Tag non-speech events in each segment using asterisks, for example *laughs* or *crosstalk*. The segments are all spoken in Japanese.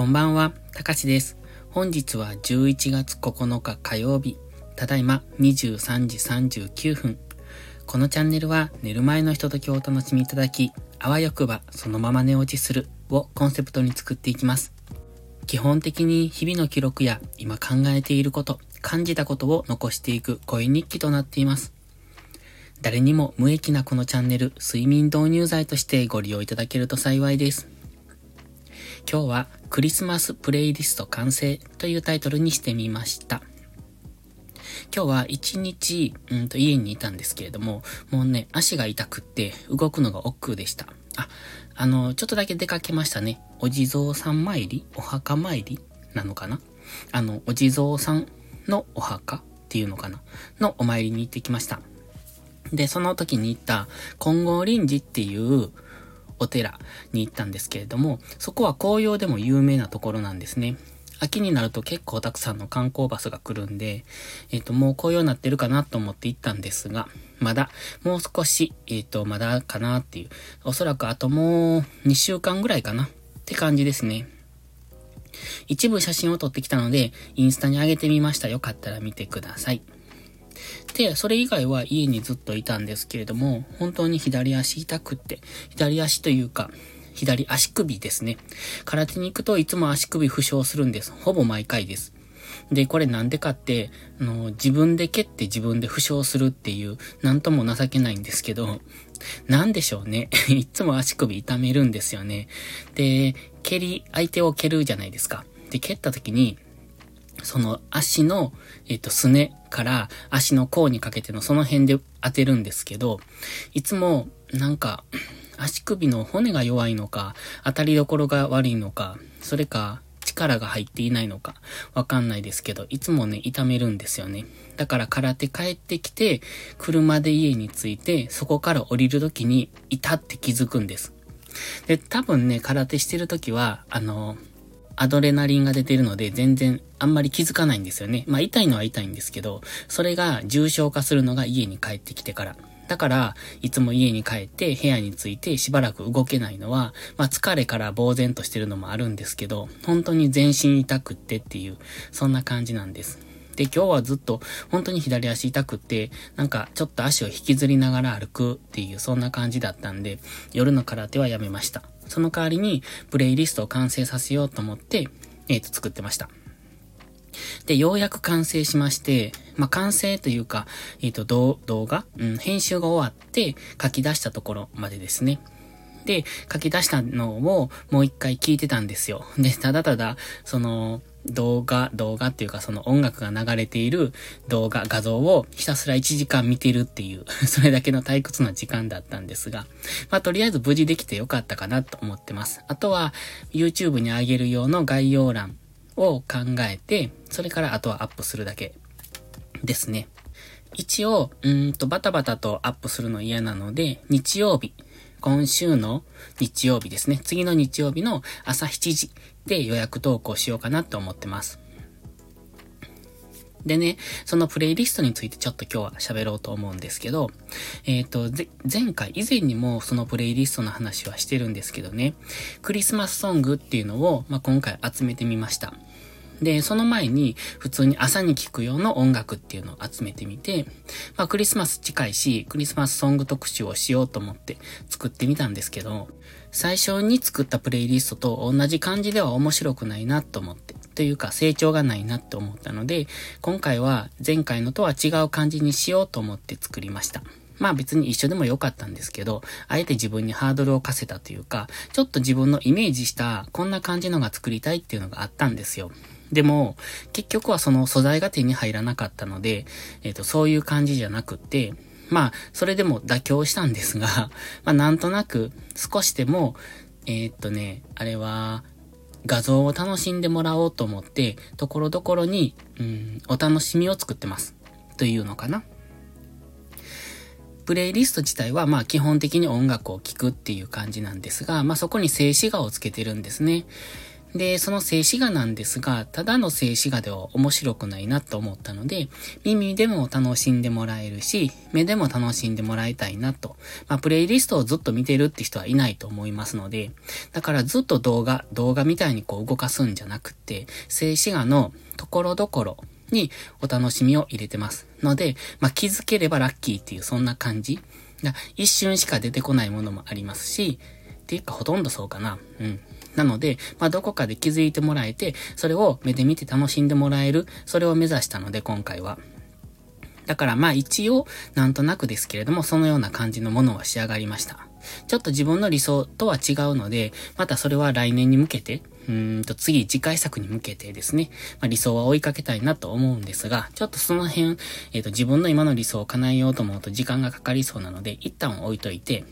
こんばんは、たかしです。本日は11月9日火曜日、ただいま23時39分。このチャンネルは寝る前のひとときをお楽しみいただき、あわよくばそのまま寝落ちするをコンセプトに作っていきます。基本的に日々の記録や今考えていること、感じたことを残していく声日記となっています。誰にも無益なこのチャンネル、睡眠導入剤としてご利用いただけると幸いです。今日はクリスマスプレイリスト完成というタイトルにしてみました。今日は一日、うんと家にいたんですけれども、もうね、足が痛くって動くのが億劫でした。あ、あの、ちょっとだけ出かけましたね。お地蔵さん参りお墓参りなのかな？あの、お地蔵さんのお墓っていうのかな？のお参りに行ってきました。で、その時に行った金剛林寺っていうお寺に行ったんですけれども、そこは紅葉でも有名なところなんですね。秋になると結構たくさんの観光バスが来るんで、えっ、ー、と、もう紅葉になってるかなと思って行ったんですが、まだ、もう少し、えっ、ー、と、まだかなっていう。おそらくあともう2週間ぐらいかなって感じですね。一部写真を撮ってきたので、インスタに上げてみました。よかったら見てください。で、それ以外は家にずっといたんですけれども、本当に左足痛くって、左足というか、左足首ですね。空手に行くといつも足首負傷するんです。ほぼ毎回です。で、これなんでかって、あの、自分で蹴って自分で負傷するっていう、なんとも情けないんですけど、なんでしょうね。*laughs* いつも足首痛めるんですよね。で、蹴り、相手を蹴るじゃないですか。で、蹴った時に、その足の、えっ、と、すねから足の甲にかけてのその辺で当てるんですけど、いつも、なんか、足首の骨が弱いのか、当たりどころが悪いのか、それか、力が入っていないのか、わかんないですけど、いつもね、痛めるんですよね。だから空手帰ってきて、車で家に着いて、そこから降りる時に、いたって気づくんです。で、多分ね、空手してる時は、あの、アドレナリンが出てるので、全然あんまり気づかないんですよね。まあ痛いのは痛いんですけど、それが重症化するのが家に帰ってきてから。だから、いつも家に帰って部屋に着いてしばらく動けないのは、まあ疲れから呆然としてるのもあるんですけど、本当に全身痛くってっていう、そんな感じなんです。で、今日はずっと本当に左足痛くって、なんかちょっと足を引きずりながら歩くっていう、そんな感じだったんで、夜の空手はやめました。その代わりに、プレイリストを完成させようと思って、えっ、ー、と、作ってました。で、ようやく完成しまして、まあ、完成というか、えっ、ー、と、動画、うん、編集が終わって書き出したところまでですね。で、書き出したのをもう一回聞いてたんですよ。で、ただただ、その、動画、動画っていうかその音楽が流れている動画、画像をひたすら1時間見てるっていう *laughs* それだけの退屈な時間だったんですが、まあとりあえず無事できてよかったかなと思ってます。あとは YouTube に上げる用の概要欄を考えて、それからあとはアップするだけですね。一応、うんとバタバタとアップするの嫌なので、日曜日、今週の日曜日ですね。次の日曜日の朝7時で予約投稿しようかなと思ってます。でね、そのプレイリストについてちょっと今日は喋ろうと思うんですけど、えっ、ー、と、前回、以前にもそのプレイリストの話はしてるんですけどね、クリスマスソングっていうのを、まあ、今回集めてみました。で、その前に普通に朝に聴く用の音楽っていうのを集めてみて、まあクリスマス近いし、クリスマスソング特集をしようと思って作ってみたんですけど、最初に作ったプレイリストと同じ感じでは面白くないなと思って、というか成長がないなって思ったので、今回は前回のとは違う感じにしようと思って作りました。まあ別に一緒でもよかったんですけど、あえて自分にハードルを課せたというか、ちょっと自分のイメージしたこんな感じのが作りたいっていうのがあったんですよ。でも、結局はその素材が手に入らなかったので、えっ、ー、と、そういう感じじゃなくて、まあ、それでも妥協したんですが、*laughs* まあ、なんとなく、少しでも、えー、っとね、あれは、画像を楽しんでもらおうと思って、ところどころに、うん、お楽しみを作ってます。というのかな。プレイリスト自体は、まあ基本的に音楽を聴くっていう感じなんですが、まあそこに静止画をつけてるんですね。で、その静止画なんですが、ただの静止画では面白くないなと思ったので、耳でも楽しんでもらえるし、目でも楽しんでもらいたいなと。まあ、プレイリストをずっと見てるって人はいないと思いますので、だからずっと動画、動画みたいにこう動かすんじゃなくて、静止画のところどころにお楽しみを入れてます。ので、まあ、気づければラッキーっていうそんな感じ。一瞬しか出てこないものもありますし、っていうかほとんどそうかな。うん。なので、まあ、どこかで気づいてもらえて、それを目で見て楽しんでもらえる、それを目指したので、今回は。だからまあ一応、なんとなくですけれども、そのような感じのものは仕上がりました。ちょっと自分の理想とは違うので、またそれは来年に向けて、うんと次次回作に向けてですね、まあ、理想は追いかけたいなと思うんですが、ちょっとその辺、えっ、ー、と自分の今の理想を叶えようと思うと時間がかかりそうなので、一旦置いといて、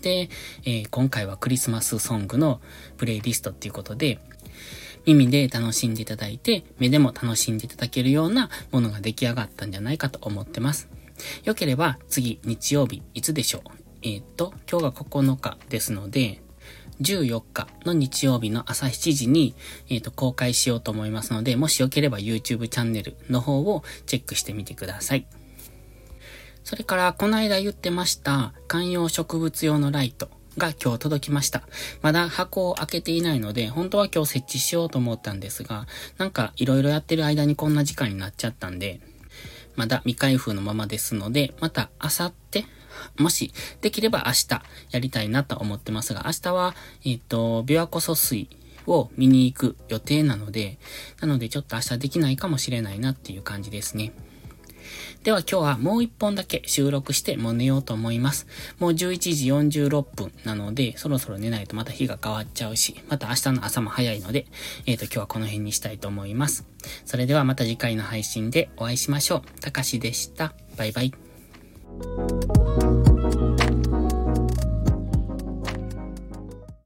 で、えー、今回はクリスマスソングのプレイリストっていうことで、耳で楽しんでいただいて、目でも楽しんでいただけるようなものが出来上がったんじゃないかと思ってます。よければ次日曜日いつでしょう？えっ、と、今日が9日ですので、14日の日曜日の朝7時に、えっ、ー、と、公開しようと思いますので、もしよければ YouTube チャンネルの方をチェックしてみてください。それから、この間言ってました、観葉植物用のライトが今日届きました。まだ箱を開けていないので、本当は今日設置しようと思ったんですが、なんか色々やってる間にこんな時間になっちゃったんで、まだ未開封のままですので、また明後日、もし、できれば明日やりたいなと思ってますが、明日は、えっ、ー、と、琵琶湖疎水を見に行く予定なので、なのでちょっと明日できないかもしれないなっていう感じですね。では今日はもう一本だけ収録してもう寝ようと思います。もう11時46分なので、そろそろ寝ないとまた日が変わっちゃうし、また明日の朝も早いので、えっ、ー、と今日はこの辺にしたいと思います。それではまた次回の配信でお会いしましょう。たかしでした。バイバイ。